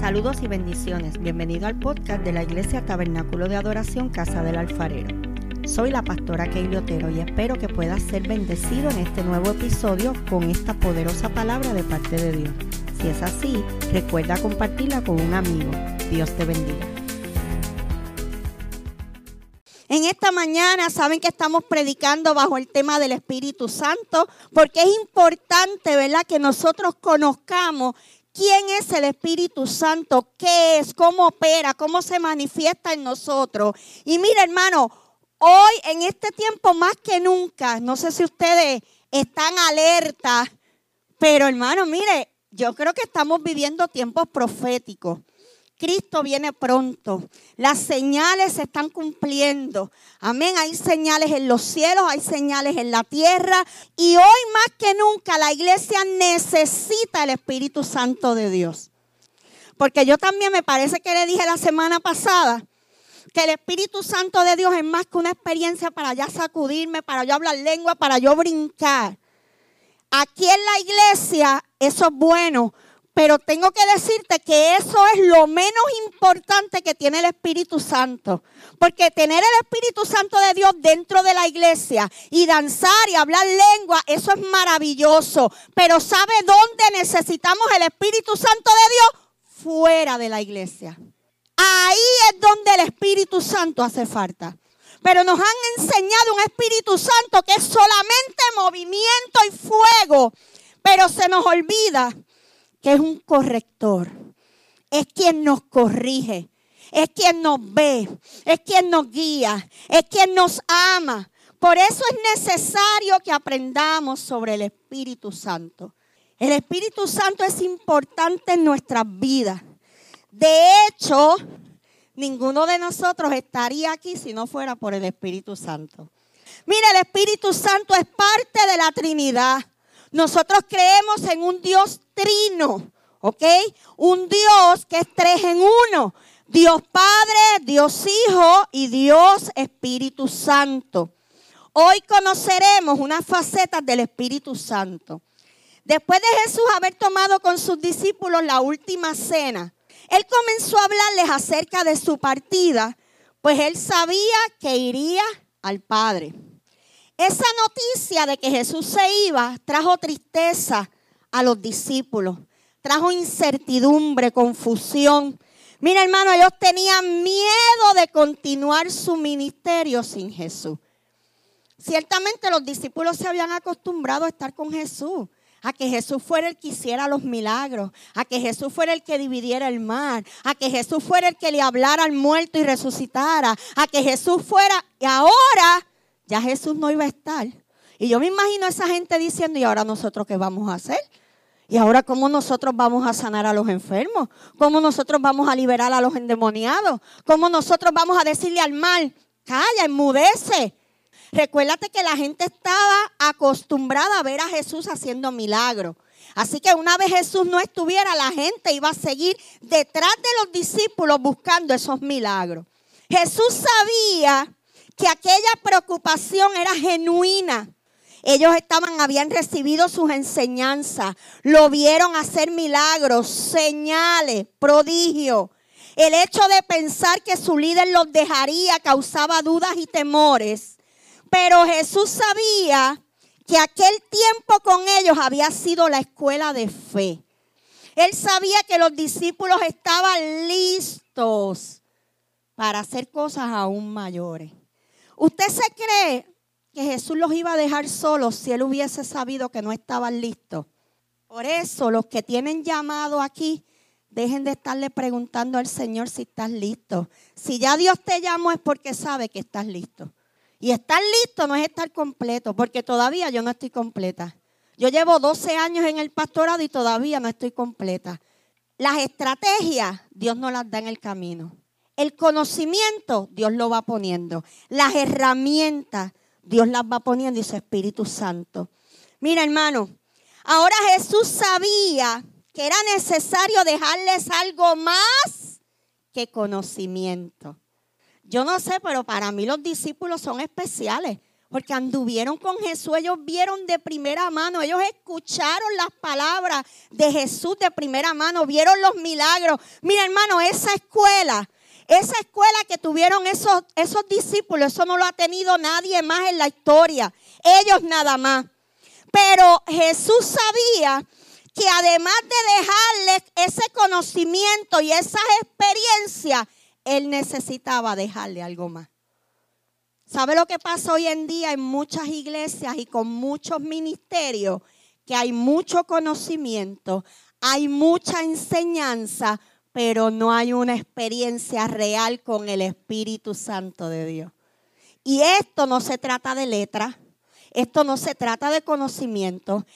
Saludos y bendiciones. Bienvenido al podcast de la Iglesia Tabernáculo de Adoración Casa del Alfarero. Soy la pastora Keili Otero y espero que puedas ser bendecido en este nuevo episodio con esta poderosa palabra de parte de Dios. Si es así, recuerda compartirla con un amigo. Dios te bendiga. En esta mañana saben que estamos predicando bajo el tema del Espíritu Santo porque es importante, ¿verdad?, que nosotros conozcamos quién es el Espíritu Santo, qué es, cómo opera, cómo se manifiesta en nosotros. Y mira, hermano, hoy en este tiempo más que nunca, no sé si ustedes están alerta, pero hermano, mire, yo creo que estamos viviendo tiempos proféticos. Cristo viene pronto. Las señales se están cumpliendo. Amén. Hay señales en los cielos, hay señales en la tierra. Y hoy más que nunca la iglesia necesita el Espíritu Santo de Dios. Porque yo también me parece que le dije la semana pasada que el Espíritu Santo de Dios es más que una experiencia para ya sacudirme, para yo hablar lengua, para yo brincar. Aquí en la iglesia eso es bueno, pero tengo que decirte que eso es lo menos importante que tiene el Espíritu Santo. Porque tener el Espíritu Santo de Dios dentro de la iglesia y danzar y hablar lengua, eso es maravilloso. Pero ¿sabe dónde necesitamos el Espíritu Santo de Dios? Fuera de la iglesia. Ahí es donde el Espíritu Santo hace falta. Pero nos han enseñado un Espíritu Santo que es solamente movimiento y fuego. Pero se nos olvida que es un corrector. Es quien nos corrige. Es quien nos ve. Es quien nos guía. Es quien nos ama. Por eso es necesario que aprendamos sobre el Espíritu Santo. El Espíritu Santo es importante en nuestras vidas. De hecho, ninguno de nosotros estaría aquí si no fuera por el Espíritu Santo. Mire, el Espíritu Santo es parte de la Trinidad. Nosotros creemos en un Dios trino, ¿ok? Un Dios que es tres en uno. Dios Padre, Dios Hijo y Dios Espíritu Santo. Hoy conoceremos unas facetas del Espíritu Santo. Después de Jesús haber tomado con sus discípulos la última cena, Él comenzó a hablarles acerca de su partida, pues Él sabía que iría al Padre. Esa noticia de que Jesús se iba trajo tristeza a los discípulos, trajo incertidumbre, confusión. Mira hermano, ellos tenían miedo de continuar su ministerio sin Jesús. Ciertamente los discípulos se habían acostumbrado a estar con Jesús, a que Jesús fuera el que hiciera los milagros, a que Jesús fuera el que dividiera el mar, a que Jesús fuera el que le hablara al muerto y resucitara, a que Jesús fuera, y ahora ya Jesús no iba a estar. Y yo me imagino a esa gente diciendo, ¿y ahora nosotros qué vamos a hacer? ¿Y ahora cómo nosotros vamos a sanar a los enfermos? ¿Cómo nosotros vamos a liberar a los endemoniados? ¿Cómo nosotros vamos a decirle al mal, calla, enmudece? Recuérdate que la gente estaba acostumbrada a ver a Jesús haciendo milagros. Así que una vez Jesús no estuviera, la gente iba a seguir detrás de los discípulos buscando esos milagros. Jesús sabía que aquella preocupación era genuina. Ellos estaban, habían recibido sus enseñanzas, lo vieron hacer milagros, señales, prodigios. El hecho de pensar que su líder los dejaría causaba dudas y temores. Pero Jesús sabía que aquel tiempo con ellos había sido la escuela de fe. Él sabía que los discípulos estaban listos para hacer cosas aún mayores. ¿Usted se cree que Jesús los iba a dejar solos si él hubiese sabido que no estaban listos? Por eso los que tienen llamado aquí, dejen de estarle preguntando al Señor si estás listo. Si ya Dios te llamó es porque sabe que estás listo. Y estar listo no es estar completo, porque todavía yo no estoy completa. Yo llevo 12 años en el pastorado y todavía no estoy completa. Las estrategias Dios no las da en el camino. El conocimiento Dios lo va poniendo. Las herramientas Dios las va poniendo y su Espíritu Santo. Mira hermano, ahora Jesús sabía que era necesario dejarles algo más que conocimiento. Yo no sé, pero para mí los discípulos son especiales. porque anduvieron con Jesús, ellos vieron de primera mano, ellos escucharon las palabras de Jesús de primera mano, vieron los milagros. Mira hermano, esa escuela, esa escuela que tuvieron esos, esos discípulos, eso no lo ha tenido nadie más en la historia, ellos nada más. Pero Jesús sabía que además de dejarles ese conocimiento y esas experiencias, Él necesitaba dejarle algo más. ¿Sabe lo que pasa hoy en día en muchas iglesias y con muchos ministerios? Que hay mucho conocimiento, hay mucha enseñanza, pero no hay una experiencia real con el Espíritu Santo de Dios. Y esto no se trata de letra, esto no se trata de conocimiento.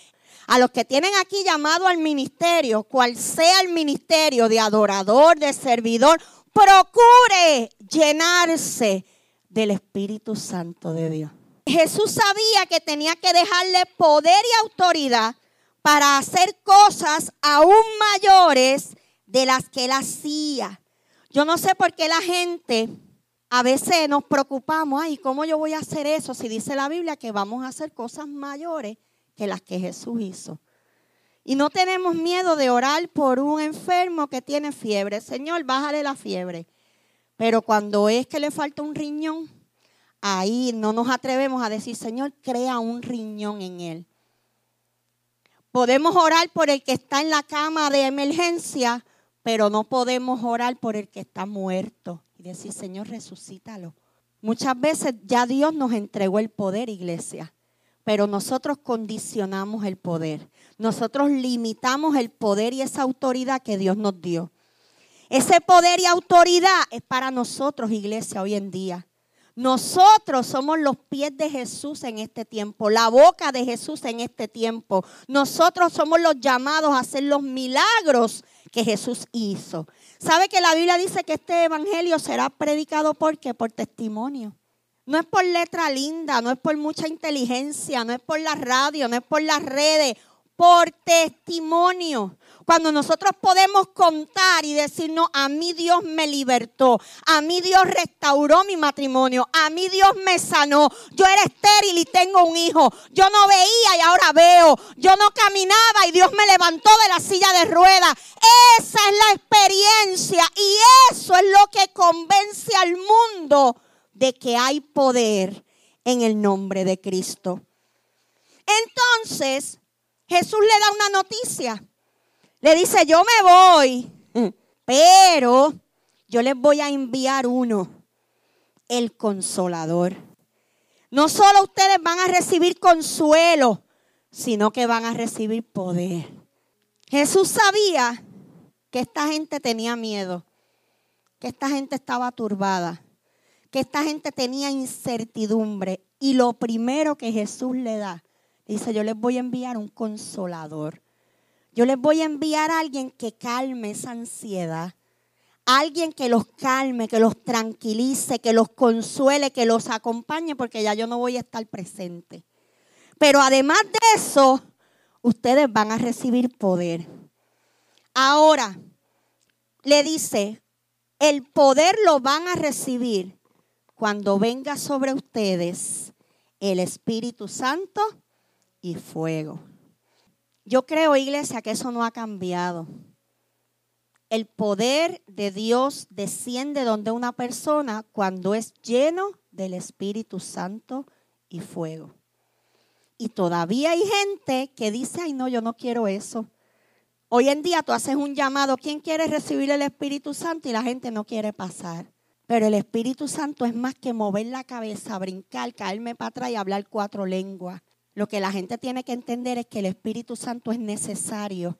A los que tienen aquí llamado al ministerio, cual sea el ministerio de adorador, de servidor, procure llenarse del Espíritu Santo de Dios. Jesús sabía que tenía que dejarle poder y autoridad para hacer cosas aún mayores de las que él hacía. Yo no sé por qué la gente a veces nos preocupamos, ay, ¿cómo yo voy a hacer eso? Si dice la Biblia que vamos a hacer cosas mayores que las que Jesús hizo. Y no tenemos miedo de orar por un enfermo que tiene fiebre. Señor, bájale la fiebre. Pero cuando es que le falta un riñón, ahí no nos atrevemos a decir, Señor, crea un riñón en él. Podemos orar por el que está en la cama de emergencia, pero no podemos orar por el que está muerto y decir, Señor, resucítalo. Muchas veces ya Dios nos entregó el poder, iglesia, pero nosotros condicionamos el poder. Nosotros limitamos el poder y esa autoridad que Dios nos dio. Ese poder y autoridad es para nosotros, iglesia, hoy en día. Nosotros somos los pies de Jesús en este tiempo, la boca de Jesús en este tiempo. Nosotros somos los llamados a hacer los milagros que Jesús hizo. ¿Sabe que la Biblia dice que este evangelio será predicado por qué? Por testimonio. No es por letra linda, no es por mucha inteligencia, no es por la radio, no es por las redes, por testimonio. Cuando nosotros podemos contar y decirnos, a mí Dios me libertó, a mí Dios restauró mi matrimonio, a mí Dios me sanó, yo era estéril y tengo un hijo, yo no veía y ahora veo, yo no caminaba y Dios me levantó de la silla de ruedas. Esa es la experiencia y eso es lo que convence al mundo de que hay poder en el nombre de Cristo. Entonces, Jesús le da una noticia. Le dice, yo me voy, pero yo les voy a enviar uno, el consolador. No solo ustedes van a recibir consuelo, sino que van a recibir poder. Jesús sabía que esta gente tenía miedo, que esta gente estaba turbada, que esta gente tenía incertidumbre. Y lo primero que Jesús le da, dice, yo les voy a enviar un consolador. Yo les voy a enviar a alguien que calme esa ansiedad. Alguien que los calme, que los tranquilice, que los consuele, que los acompañe, porque ya yo no voy a estar presente. Pero además de eso, ustedes van a recibir poder. Ahora, le dice, el poder lo van a recibir cuando venga sobre ustedes el Espíritu Santo y fuego. Yo creo, iglesia, que eso no ha cambiado. El poder de Dios desciende donde una persona cuando es lleno del Espíritu Santo y fuego. Y todavía hay gente que dice, ay no, yo no quiero eso. Hoy en día tú haces un llamado, ¿quién quiere recibir el Espíritu Santo? Y la gente no quiere pasar. Pero el Espíritu Santo es más que mover la cabeza, brincar, caerme para atrás y hablar cuatro lenguas. Lo que la gente tiene que entender es que el Espíritu Santo es necesario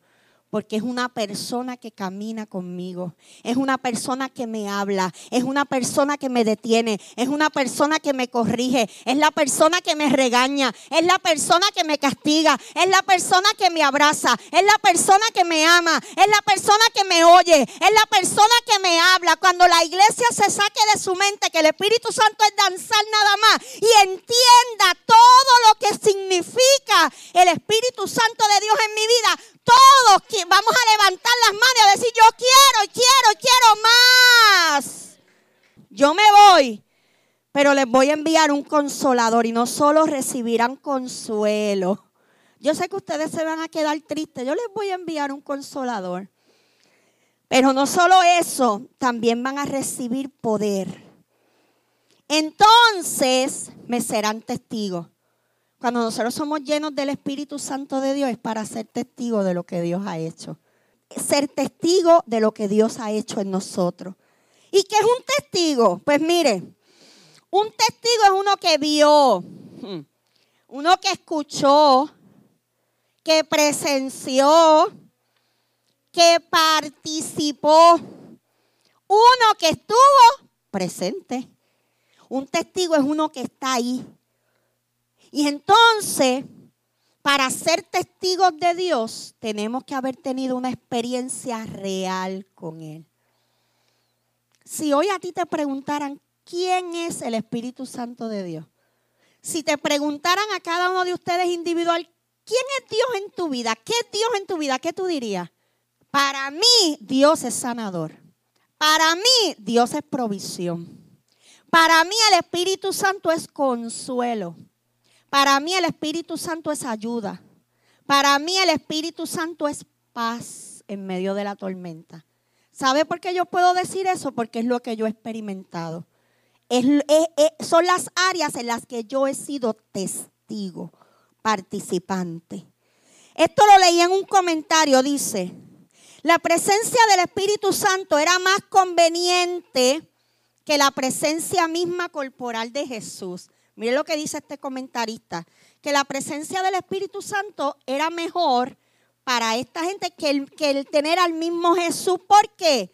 porque es una persona que camina conmigo, es una persona que me habla, es una persona que me detiene, es una persona que me corrige, es la persona que me regaña, es la persona que me castiga, es la persona que me abraza, es la persona que me ama, es la persona que me oye, es la persona que me habla. Cuando la iglesia se saque de su mente que el Espíritu Santo es danzar nada más y entienda todo lo que significa el Espíritu Santo de Dios en mi vida, todos vamos a levantar las manos y a decir, yo quiero, quiero, quiero más. Yo me voy, pero les voy a enviar un consolador y no solo recibirán consuelo. Yo sé que ustedes se van a quedar tristes, yo les voy a enviar un consolador. Pero no solo eso, también van a recibir poder. Entonces me serán testigos. Cuando nosotros somos llenos del Espíritu Santo de Dios es para ser testigos de lo que Dios ha hecho. Ser testigo de lo que Dios ha hecho en nosotros. ¿Y qué es un testigo? Pues mire, un testigo es uno que vio, uno que escuchó, que presenció, que participó, uno que estuvo presente. Un testigo es uno que está ahí. Y entonces, para ser testigos de Dios, tenemos que haber tenido una experiencia real con Él. Si hoy a ti te preguntaran quién es el Espíritu Santo de Dios, si te preguntaran a cada uno de ustedes individual, ¿quién es Dios en tu vida? ¿Qué es Dios en tu vida? ¿Qué tú dirías? Para mí, Dios es sanador. Para mí, Dios es provisión. Para mí, el Espíritu Santo es consuelo. Para mí, el Espíritu Santo es ayuda. Para mí, el Espíritu Santo es paz en medio de la tormenta. ¿Sabe por qué yo puedo decir eso? Porque es lo que yo he experimentado. son las áreas en las que yo he sido testigo, participante. Esto lo leí en un comentario, dice, la presencia del Espíritu Santo era más conveniente que la presencia misma corporal de Jesús. Mire lo que dice este comentarista, que la presencia del Espíritu Santo era mejor para esta gente que el, que tener al mismo Jesús. ¿Por qué?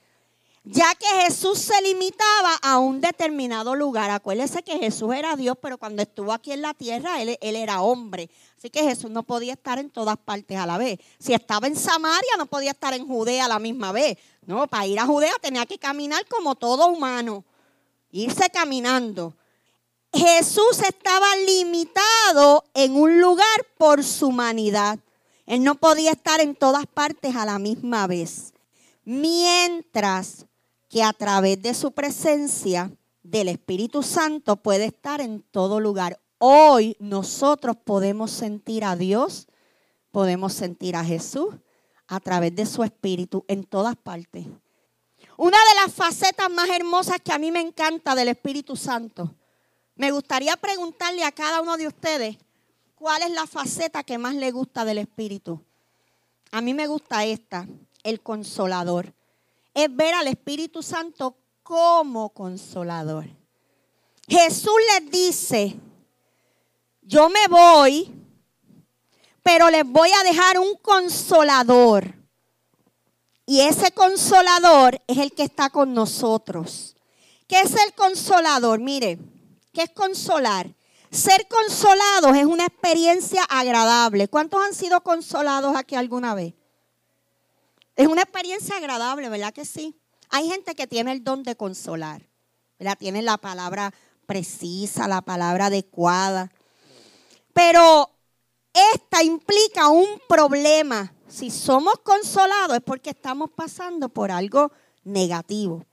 ya que Jesús se limitaba a un determinado lugar. Acuérdese que Jesús era Dios, pero cuando estuvo aquí en la tierra, él, era hombre. Así que Jesús no podía estar en todas partes a la vez. Si estaba en Samaria, no podía estar en Judea a la misma vez. No, para ir a Judea tenía que caminar como todo humano, irse caminando. Jesús estaba limitado en un lugar por su humanidad. Él no podía estar en todas partes a la misma vez. Mientras que a través de su presencia del Espíritu Santo puede estar en todo lugar. Hoy nosotros podemos sentir a Dios, podemos sentir a Jesús a través de su Espíritu en todas partes. Una de las facetas más hermosas que a mí me encanta del Espíritu Santo, me gustaría preguntarle a cada uno de ustedes cuál es la faceta que más le gusta del Espíritu. A mí me gusta esta, el consolador es ver al Espíritu Santo como consolador. Jesús les dice, yo me voy, pero les voy a dejar un consolador. Y ese consolador es el que está con nosotros. ¿Qué es el consolador? Mire, ¿qué es consolar? Ser consolados es una experiencia agradable. ¿Cuántos han sido consolados aquí alguna vez? Es una experiencia agradable, ¿verdad que sí? Hay gente que tiene el don de consolar, ¿verdad? Tiene la palabra precisa, la palabra adecuada. Pero esta implica un problema. Si somos consolados es porque estamos pasando por algo negativo.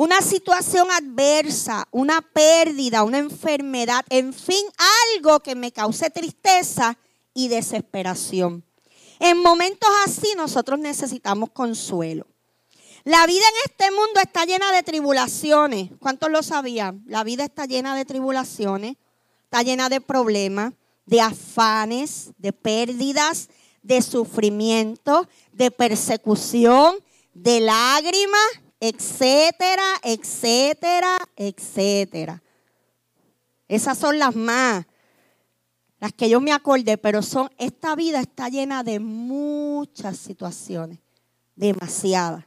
Una situación adversa, una pérdida, una enfermedad, en fin, algo que me cause tristeza y desesperación. En momentos así nosotros necesitamos consuelo. La vida en este mundo está llena de tribulaciones. ¿Cuántos lo sabían? La vida está llena de tribulaciones, está llena de problemas, de afanes, de pérdidas, de sufrimiento, de persecución, de lágrimas, etcétera, etcétera, etcétera. Esas son las más las que yo me acordé, pero son, esta vida está llena de muchas situaciones, demasiadas.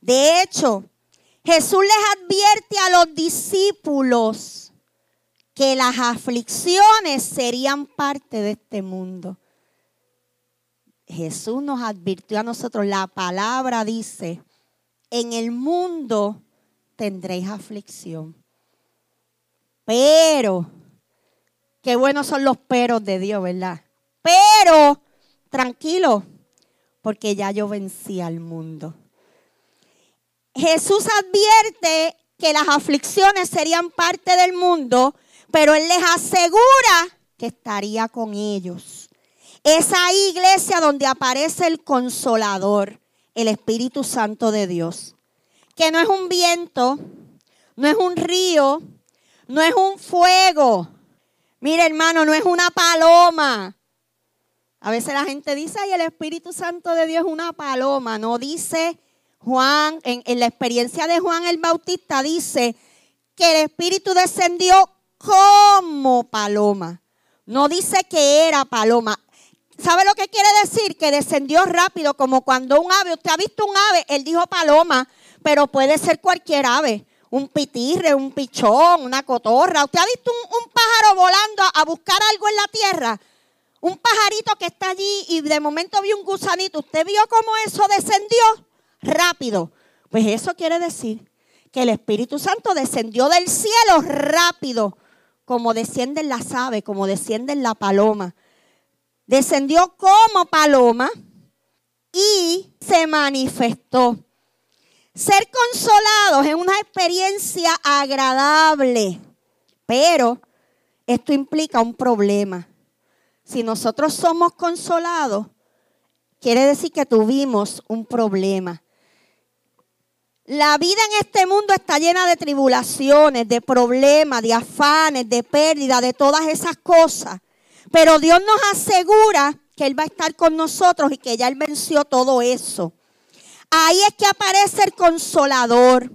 De hecho, Jesús les advierte a los discípulos que las aflicciones serían parte de este mundo. Jesús nos advirtió a nosotros, la palabra dice, en el mundo tendréis aflicción. Pero Qué buenos son los peros de Dios, ¿verdad? Pero, tranquilo, porque ya yo vencí al mundo. Jesús advierte que las aflicciones serían parte del mundo, pero Él les asegura que estaría con ellos. Es ahí, iglesia, donde aparece el consolador, el Espíritu Santo de Dios, que no es un viento, no es un río, no es un fuego. Mire, hermano, no es una paloma. A veces la gente dice, ay, el Espíritu Santo de Dios es una paloma. No dice Juan, en, en la experiencia de Juan el Bautista, dice que el Espíritu descendió como paloma. No dice que era paloma. ¿Sabe lo que quiere decir? Que descendió rápido, como cuando un ave, usted ha visto un ave, él dijo paloma, pero puede ser cualquier ave. Un pitirre, un pichón, una cotorra. ¿Usted ha visto un, pájaro volando a buscar algo en la tierra? Un pajarito que está allí y de momento vio un gusanito. ¿Usted vio cómo eso descendió? Rápido. Pues eso quiere decir que el Espíritu Santo descendió del cielo rápido como descienden las aves, como descienden la paloma. Descendió como paloma y se manifestó. Ser consolados es una experiencia agradable, pero esto implica un problema. Si nosotros somos consolados, quiere decir que tuvimos un problema. La vida en este mundo está llena de tribulaciones, de problemas, de afanes, de pérdida, de todas esas cosas. Pero Dios nos asegura que Él va a estar con nosotros y que ya Él venció todo eso. Ahí es que aparece el consolador.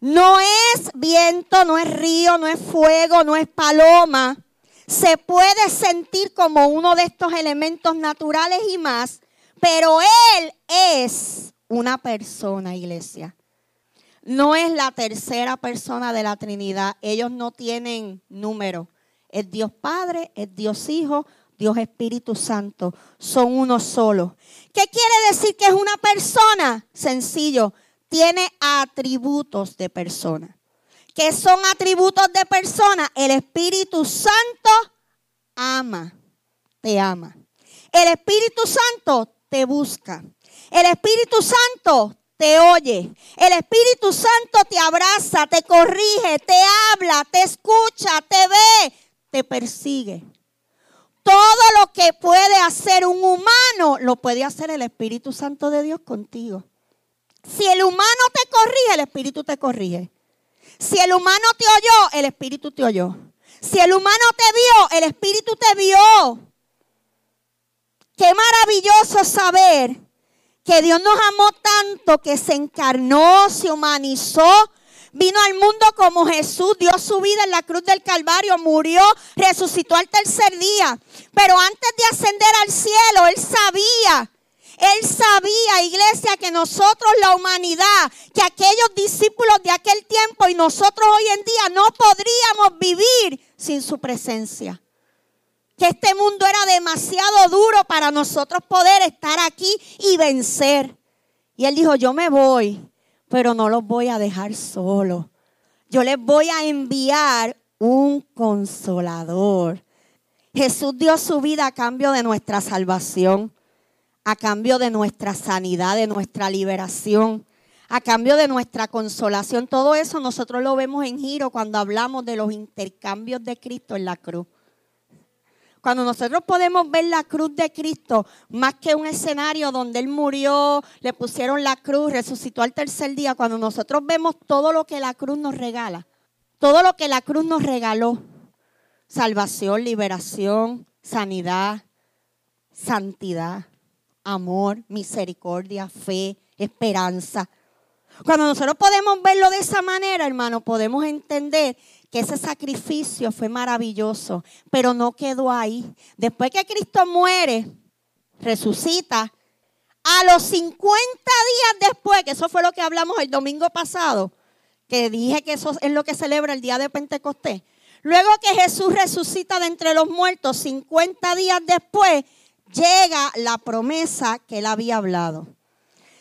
No es viento, no es río, no es fuego, no es paloma. Se puede sentir como uno de estos elementos naturales y más, pero Él es una persona, iglesia no es la tercera persona de la Trinidad. Ellos no tienen número. Es Dios Padre, es Dios Hijo, Dios Espíritu Santo. Son uno solo. ¿Qué quiere decir que es una persona? Sencillo. Tiene atributos de persona. ¿Qué son atributos de persona? El Espíritu Santo ama. Te ama. El Espíritu Santo te busca. El Espíritu Santo te oye. El Espíritu Santo te abraza, te corrige, te habla, te escucha, te ve, te persigue. Todo lo que puede hacer un humano, lo puede hacer el Espíritu Santo de Dios contigo. Si el humano te corrige, el Espíritu te corrige. Si el humano te oyó, el Espíritu te oyó. Si el humano te vio, el Espíritu te vio. Qué maravilloso saber que Dios nos amó tanto que se encarnó, se humanizó, vino al mundo como Jesús, dio su vida en la cruz del Calvario, murió, resucitó al tercer día. Pero antes de ascender al cielo, Él sabía, Él sabía, iglesia, que nosotros, la humanidad, que aquellos discípulos de aquel tiempo y nosotros hoy en día no podríamos vivir sin su presencia que este mundo era demasiado duro para nosotros poder estar aquí y vencer. Y él dijo, yo me voy, pero no los voy a dejar solos. Yo les voy a enviar un consolador. Jesús dio su vida a cambio de nuestra salvación, a cambio de nuestra sanidad, de nuestra liberación, a cambio de nuestra consolación. Todo eso nosotros lo vemos en giro cuando hablamos de los intercambios de Cristo en la cruz. Cuando nosotros podemos ver la cruz de Cristo más que un escenario donde Él murió, le pusieron la cruz, resucitó al tercer día, cuando nosotros vemos todo lo que la cruz nos regala, todo lo que la cruz nos regaló, salvación, liberación, sanidad, santidad, amor, misericordia, fe, esperanza. Cuando nosotros podemos verlo de esa manera, hermano, podemos entender ese sacrificio fue maravilloso, pero no quedó ahí. Después que Cristo muere, resucita, a los 50 días después, que eso fue lo que hablamos el domingo pasado, que dije que eso es lo que celebra el día de Pentecostés. Luego que Jesús resucita de entre los muertos, 50 días después, llega la promesa que él había hablado.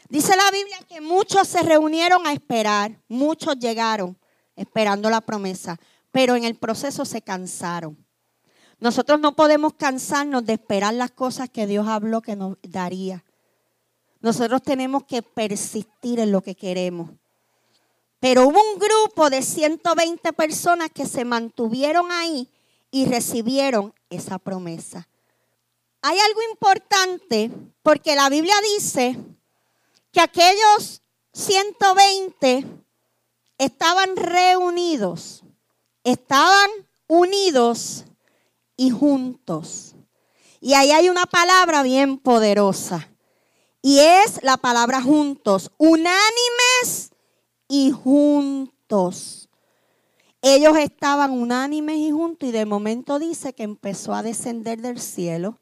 Dice la Biblia que muchos se reunieron a esperar, muchos llegaron esperando la promesa, pero en el proceso se cansaron. Nosotros no podemos cansarnos de esperar las cosas que Dios habló que nos daría. Nosotros tenemos que persistir en lo que queremos. Pero hubo un grupo de 120 personas que se mantuvieron ahí y recibieron esa promesa. Hay algo importante porque la Biblia dice que aquellos 120 estaban reunidos, estaban unidos y juntos. Y ahí hay una palabra bien poderosa. Y es la palabra juntos, unánimes y juntos. Ellos estaban unánimes y juntos y de momento dice que empezó a descender del cielo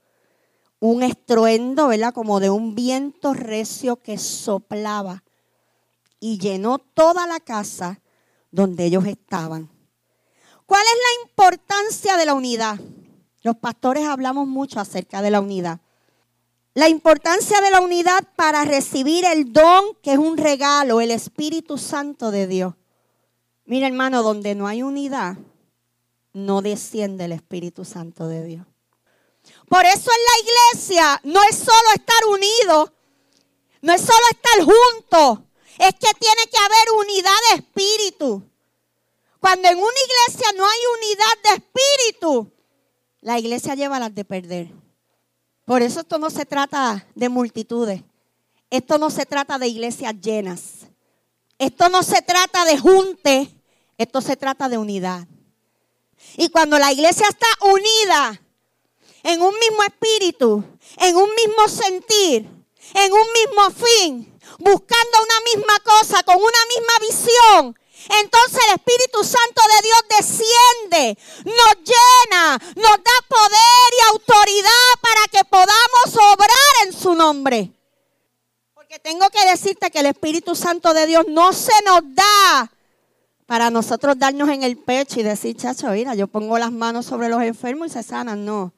un estruendo, ¿verdad? Como de un viento recio que soplaba y llenó toda la casa donde ellos estaban. ¿Cuál es la importancia de la unidad? Los pastores hablamos mucho acerca de la unidad. La importancia de la unidad para recibir el don que es un regalo, el Espíritu Santo de Dios. Mira hermano, donde no hay unidad, no desciende el Espíritu Santo de Dios. Por eso en la iglesia no es solo estar unido, no es solo estar juntos, es que tiene que haber unidad de espíritu. Cuando en una iglesia no hay unidad de espíritu, la iglesia lleva las de perder. Por eso esto no se trata de multitudes. Esto no se trata de iglesias llenas. Esto no se trata de junte. Esto se trata de unidad. Y cuando la iglesia está unida en un mismo espíritu, en un mismo sentir, en un mismo fin, buscando una misma cosa, con una misma visión, entonces el Espíritu Santo de Dios desciende, nos llena, nos da poder y autoridad para que podamos obrar en su nombre. Porque tengo que decirte que el Espíritu Santo de Dios no se nos da para nosotros darnos en el pecho y decir, chacho, mira, yo pongo las manos sobre los enfermos y se sanan. No.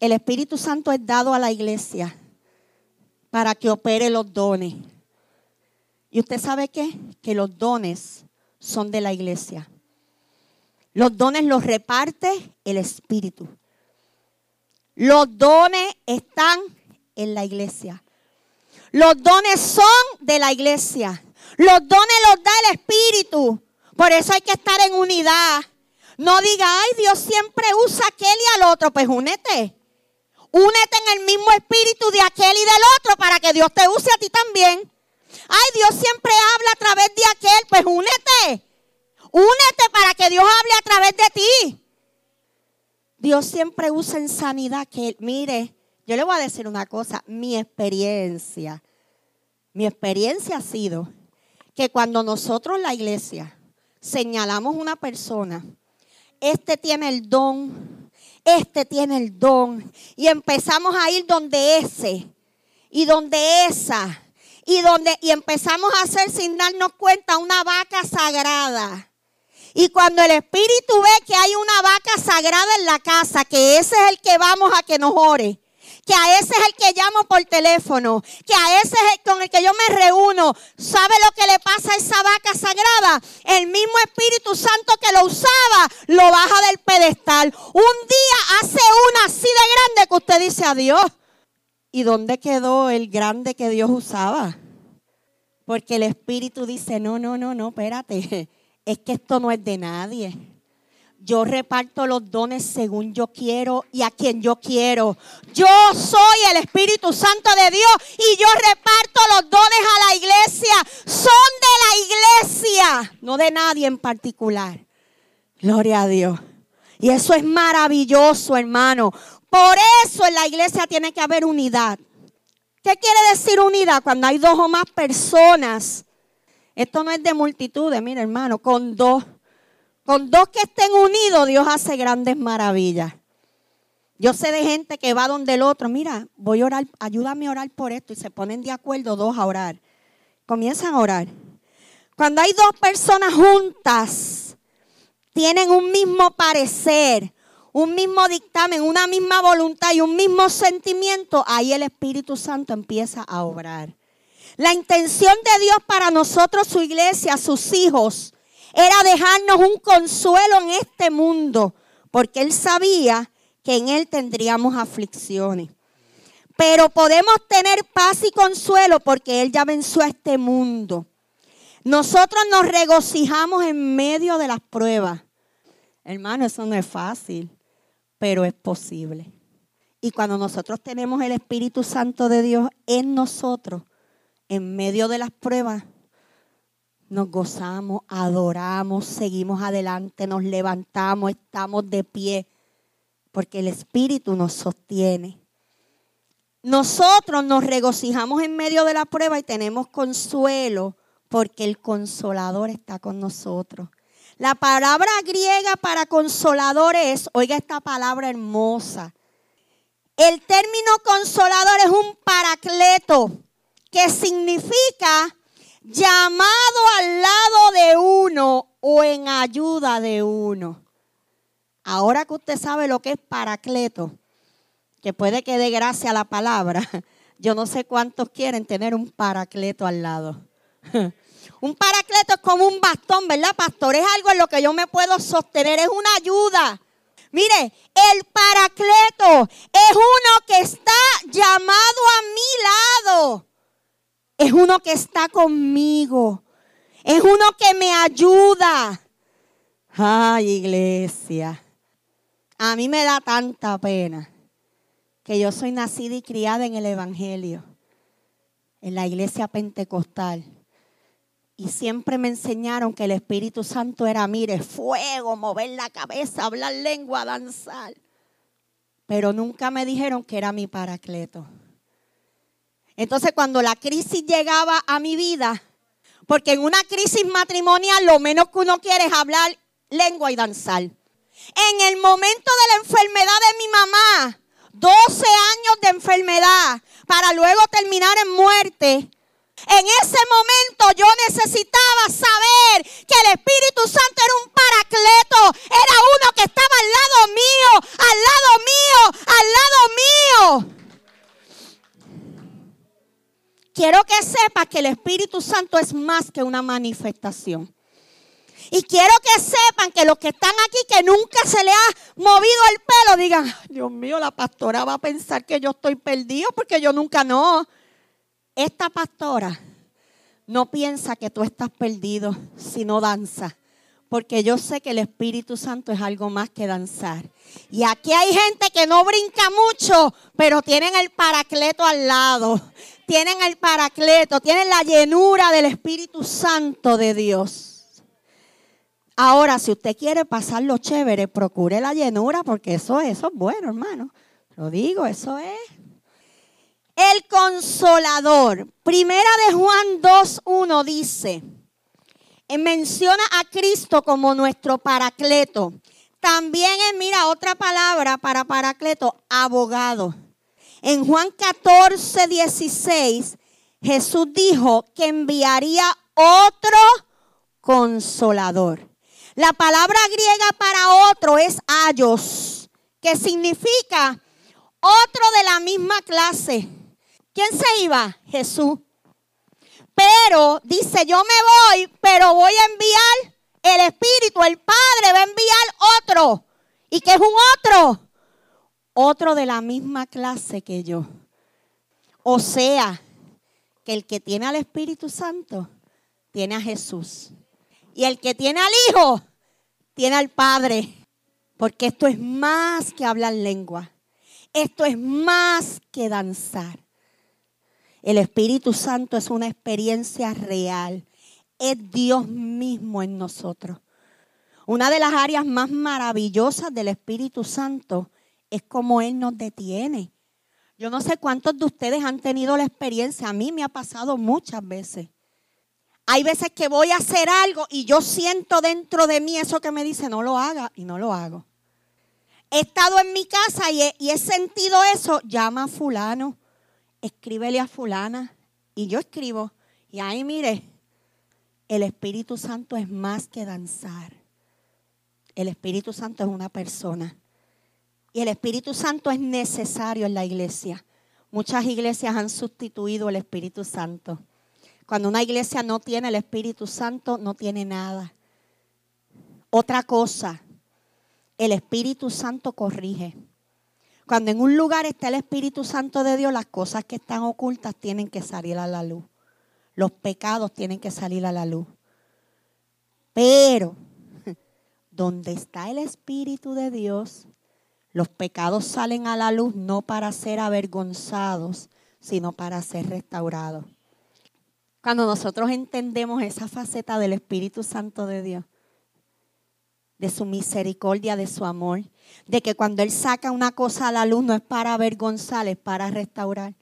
El Espíritu Santo es dado a la iglesia para que opere los dones. ¿Y usted sabe qué? Que los dones son de la iglesia. Los dones los reparte el Espíritu. Los dones están en la iglesia. Los dones son de la iglesia. Los dones los da el Espíritu. Por eso hay que estar en unidad. No diga, ay, Dios siempre usa aquel y al otro. Pues únete. Únete en el mismo espíritu de aquel y del otro para que Dios te use a ti también. Ay, Dios siempre habla a través de aquel. Pues únete. Únete para que Dios hable a través de ti. Dios siempre usa en sanidad que, mire, yo le voy a decir una cosa, mi experiencia, mi experiencia ha sido que cuando nosotros la iglesia señalamos una persona, este tiene el don, este tiene el don, y empezamos a ir donde ese y donde esa y donde y empezamos a hacer sin darnos cuenta una vaca sagrada. Y cuando el Espíritu ve que hay una vaca sagrada en la casa, que ese es el que vamos a que nos ore, que a ese es el que llamo por teléfono, que a ese es el con el que yo me reúno, ¿sabe lo que le pasa a esa vaca sagrada? El mismo Espíritu Santo que lo usaba, lo baja del pedestal. Un día hace una así de grande que usted dice adiós. ¿Y dónde quedó el grande que Dios usaba? Porque el Espíritu dice, no, no, no, no, espérate, es que esto no es de nadie. Yo reparto los dones según yo quiero y a quien yo quiero. Yo soy el Espíritu Santo de Dios y yo reparto los dones a la iglesia. Son de la iglesia, no de nadie en particular. Gloria a Dios. Y eso es maravilloso, hermano, por eso en la iglesia tiene que haber unidad. ¿Qué quiere decir unidad? Cuando hay dos o más personas. Esto no es de multitudes, mira hermano, con dos. Con dos que estén unidos, Dios hace grandes maravillas. Yo sé de gente que va donde el otro, mira, voy a orar, ayúdame a orar por esto. Y se ponen de acuerdo dos a orar. Comienzan a orar. Cuando hay dos personas juntas, tienen un mismo parecer, un mismo dictamen, una misma voluntad y un mismo sentimiento, ahí el Espíritu Santo empieza a obrar. La intención de Dios para nosotros, su iglesia, sus hijos, era dejarnos un consuelo en este mundo, porque Él sabía que en Él tendríamos aflicciones. Pero podemos tener paz y consuelo porque Él ya venció a este mundo. Nosotros nos regocijamos en medio de las pruebas. Hermano, eso no es fácil, pero es posible. Y cuando nosotros tenemos el Espíritu Santo de Dios en nosotros, en medio de las pruebas, nos gozamos, adoramos, seguimos adelante, nos levantamos, estamos de pie, porque el Espíritu nos sostiene. Nosotros nos regocijamos en medio de la prueba y tenemos consuelo porque el consolador está con nosotros. La palabra griega para consolador es, oiga esta palabra hermosa, el término consolador es un paracleto, que significa llamado al lado de uno o en ayuda de uno. Ahora que usted sabe lo que es paracleto, que puede que dé gracia a la palabra, yo no sé cuántos quieren tener un paracleto al lado. Un paracleto es como un bastón, ¿verdad, pastor? Es algo en lo que yo me puedo sostener, es una ayuda. Mire, el paracleto es uno que está llamado a mi lado. Es uno que está conmigo. Es uno que me ayuda. Ay, iglesia. A mí me da tanta pena que yo soy nacida y criada en el Evangelio, en la iglesia pentecostal. Y siempre me enseñaron que el Espíritu Santo era, mire, fuego, mover la cabeza, hablar lengua, danzar. Pero nunca me dijeron que era mi paracleto. Entonces cuando la crisis llegaba a mi vida, porque en una crisis matrimonial lo menos que uno quiere es hablar lengua y danzar. En el momento de la enfermedad de mi mamá, 12 años de enfermedad, para luego terminar en muerte, en ese momento yo necesitaba saber que el Espíritu Santo era un paracleto, era uno que estaba al lado mío, al lado mío, al lado mío. Quiero que sepas que el Espíritu Santo es más que una manifestación. Y quiero que sepan que los que están aquí, que nunca se le ha movido el pelo, digan, Dios mío, la pastora va a pensar que yo estoy perdido porque yo nunca no. Esta pastora no piensa que tú estás perdido si no danza. Porque yo sé que el Espíritu Santo es algo más que danzar. Y aquí hay gente que no brinca mucho, pero tienen el paracleto al lado. Tienen el paracleto, tienen la llenura del Espíritu Santo de Dios. Ahora, si usted quiere pasarlo chévere, procure la llenura, porque eso, eso es bueno, hermano. Lo digo, eso es el consolador. Primera de Juan 2.1 dice, menciona a Cristo como nuestro paracleto. También es, mira, otra palabra para paracleto, abogado. En Juan 14, 16, Jesús dijo que enviaría otro consolador. La palabra griega para otro es ayos, que significa otro de la misma clase. ¿Quién se iba? Jesús. Pero dice, yo me voy, pero voy a enviar el Espíritu, el Padre va a enviar otro. ¿Y qué es un otro? Otro de la misma clase que yo. O sea, que el que tiene al Espíritu Santo tiene a Jesús. Y el que tiene al Hijo tiene al Padre. Porque esto es más que hablar lengua. Esto es más que danzar. El Espíritu Santo es una experiencia real. Es Dios mismo en nosotros. Una de las áreas más maravillosas del Espíritu Santo es cómo Él nos detiene. Yo no sé cuántos de ustedes han tenido la experiencia. A mí me ha pasado muchas veces. Hay veces que voy a hacer algo y yo siento dentro de mí eso que me dice, no lo haga y no lo hago. He estado en mi casa y he, sentido eso, llama a fulano, escríbele a fulana. Y yo escribo. Y ahí mire, el Espíritu Santo es más que danzar. El Espíritu Santo es una persona. Y el Espíritu Santo es necesario en la iglesia. Muchas iglesias han sustituido el Espíritu Santo. Cuando una iglesia no tiene el Espíritu Santo, no tiene nada. Otra cosa, el Espíritu Santo corrige. Cuando en un lugar está el Espíritu Santo de Dios, las cosas que están ocultas tienen que salir a la luz. los pecados tienen que salir a la luz. Pero donde está el Espíritu de Dios, los pecados salen a la luz no para ser avergonzados, sino para ser restaurados. Cuando nosotros entendemos esa faceta del Espíritu Santo de Dios, de su misericordia, de su amor, de que cuando Él saca una cosa a la luz no es para avergonzar, es para restaurar.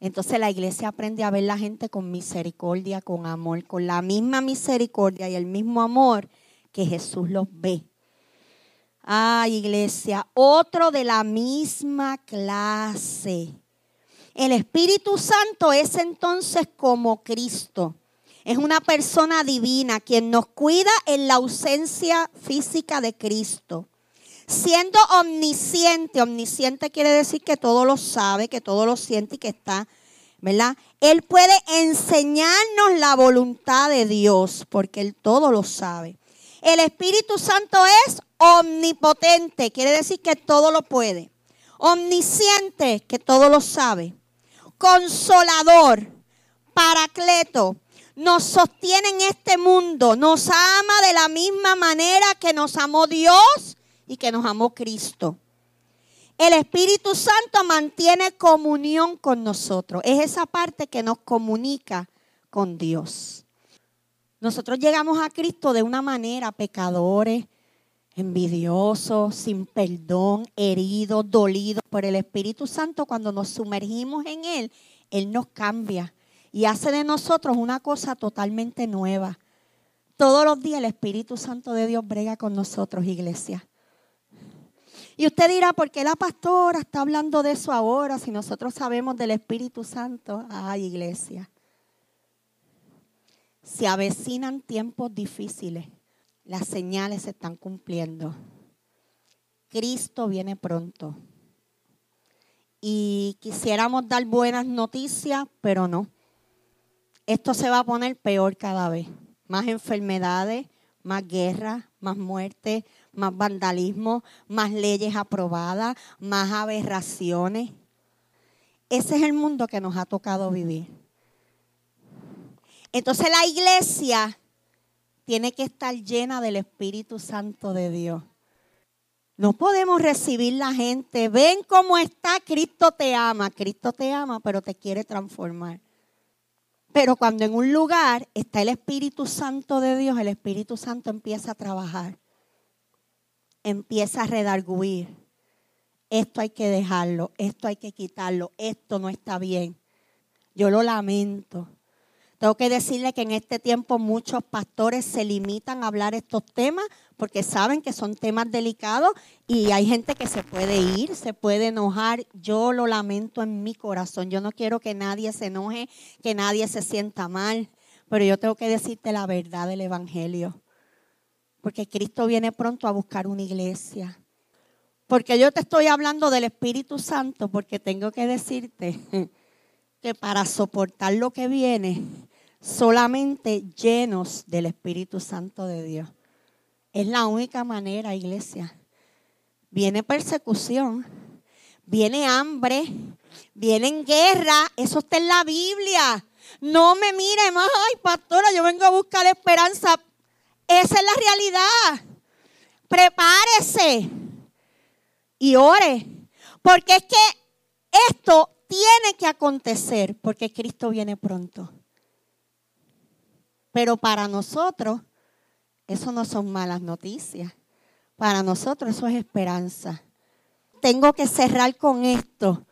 Entonces la iglesia aprende a ver la gente con misericordia, con amor, con la misma misericordia y el mismo amor que Jesús los ve. Ay, iglesia, otro de la misma clase. El Espíritu Santo es entonces como Cristo. Es una persona divina quien nos cuida en la ausencia física de Cristo. Siendo omnisciente, omnisciente quiere decir que todo lo sabe, que todo lo siente y que está, ¿verdad? Él puede enseñarnos la voluntad de Dios porque Él todo lo sabe. El Espíritu Santo es omnipotente, quiere decir que todo lo puede. Omnisciente, que todo lo sabe. Consolador, paracleto, nos sostiene en este mundo, nos ama de la misma manera que nos amó Dios y que nos amó Cristo. El Espíritu Santo mantiene comunión con nosotros. Es esa parte que nos comunica con Dios. Nosotros llegamos a Cristo de una manera, pecadores, envidiosos, sin perdón, heridos, dolidos por el Espíritu Santo. Cuando nos sumergimos en Él, Él nos cambia y hace de nosotros una cosa totalmente nueva. Todos los días el Espíritu Santo de Dios brega con nosotros, iglesia. Y usted dirá, ¿por qué la pastora está hablando de eso ahora si nosotros sabemos del Espíritu Santo? Ay, iglesia. Se avecinan tiempos difíciles. Las señales se están cumpliendo. Cristo viene pronto. Y quisiéramos dar buenas noticias, pero no esto se va a poner peor cada vez. Más enfermedades, más guerra, más muerte, más vandalismo, más leyes aprobadas, más aberraciones. Ese es el mundo que nos ha tocado vivir. Entonces la iglesia tiene que estar llena del Espíritu Santo de Dios. No podemos recibir la gente. Ven cómo está, Cristo te ama. Cristo te ama, pero te quiere transformar. Pero cuando en un lugar está el Espíritu Santo de Dios, el Espíritu Santo empieza a trabajar, empieza a redarguir. Esto hay que dejarlo, esto hay que quitarlo, esto no está bien. Yo lo lamento. Tengo que decirle que en este tiempo muchos pastores se limitan a hablar estos temas porque saben que son temas delicados y hay gente que se puede ir, se puede enojar. Yo lo lamento en mi corazón. Yo no quiero que nadie se enoje, que nadie se sienta mal, pero yo tengo que decirte la verdad del Evangelio. Porque Cristo viene pronto a buscar una iglesia. Porque yo te estoy hablando del Espíritu Santo, porque tengo que decirte que para soportar lo que viene, solamente llenos del Espíritu Santo de Dios. Es la única manera, iglesia. Viene persecución, viene hambre, viene guerra. Eso está en la Biblia. No me mire más, ay pastora, yo vengo a buscar esperanza. Esa es la realidad. Prepárese y ore. Porque es que esto tiene que acontecer porque Cristo viene pronto. Pero para nosotros, eso no son malas noticias. Para nosotros eso es esperanza. Tengo que cerrar con esto.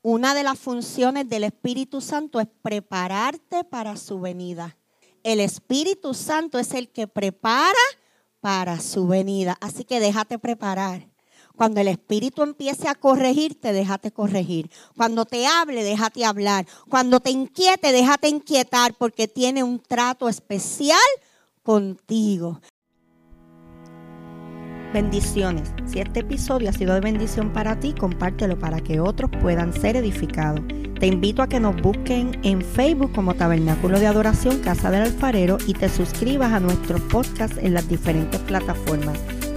Una de las funciones del Espíritu Santo es prepararte para su venida. El Espíritu Santo es el que prepara para su venida. Así que déjate preparar. Cuando el Espíritu empiece a corregirte, déjate corregir. Cuando te hable, déjate hablar. Cuando te inquiete, déjate inquietar porque tiene un trato especial contigo. Bendiciones. Si este episodio ha sido de bendición para ti, compártelo para que otros puedan ser edificados. Te invito a que nos busquen en Facebook como Tabernáculo de Adoración Casa del Alfarero y te suscribas a nuestros podcasts en las diferentes plataformas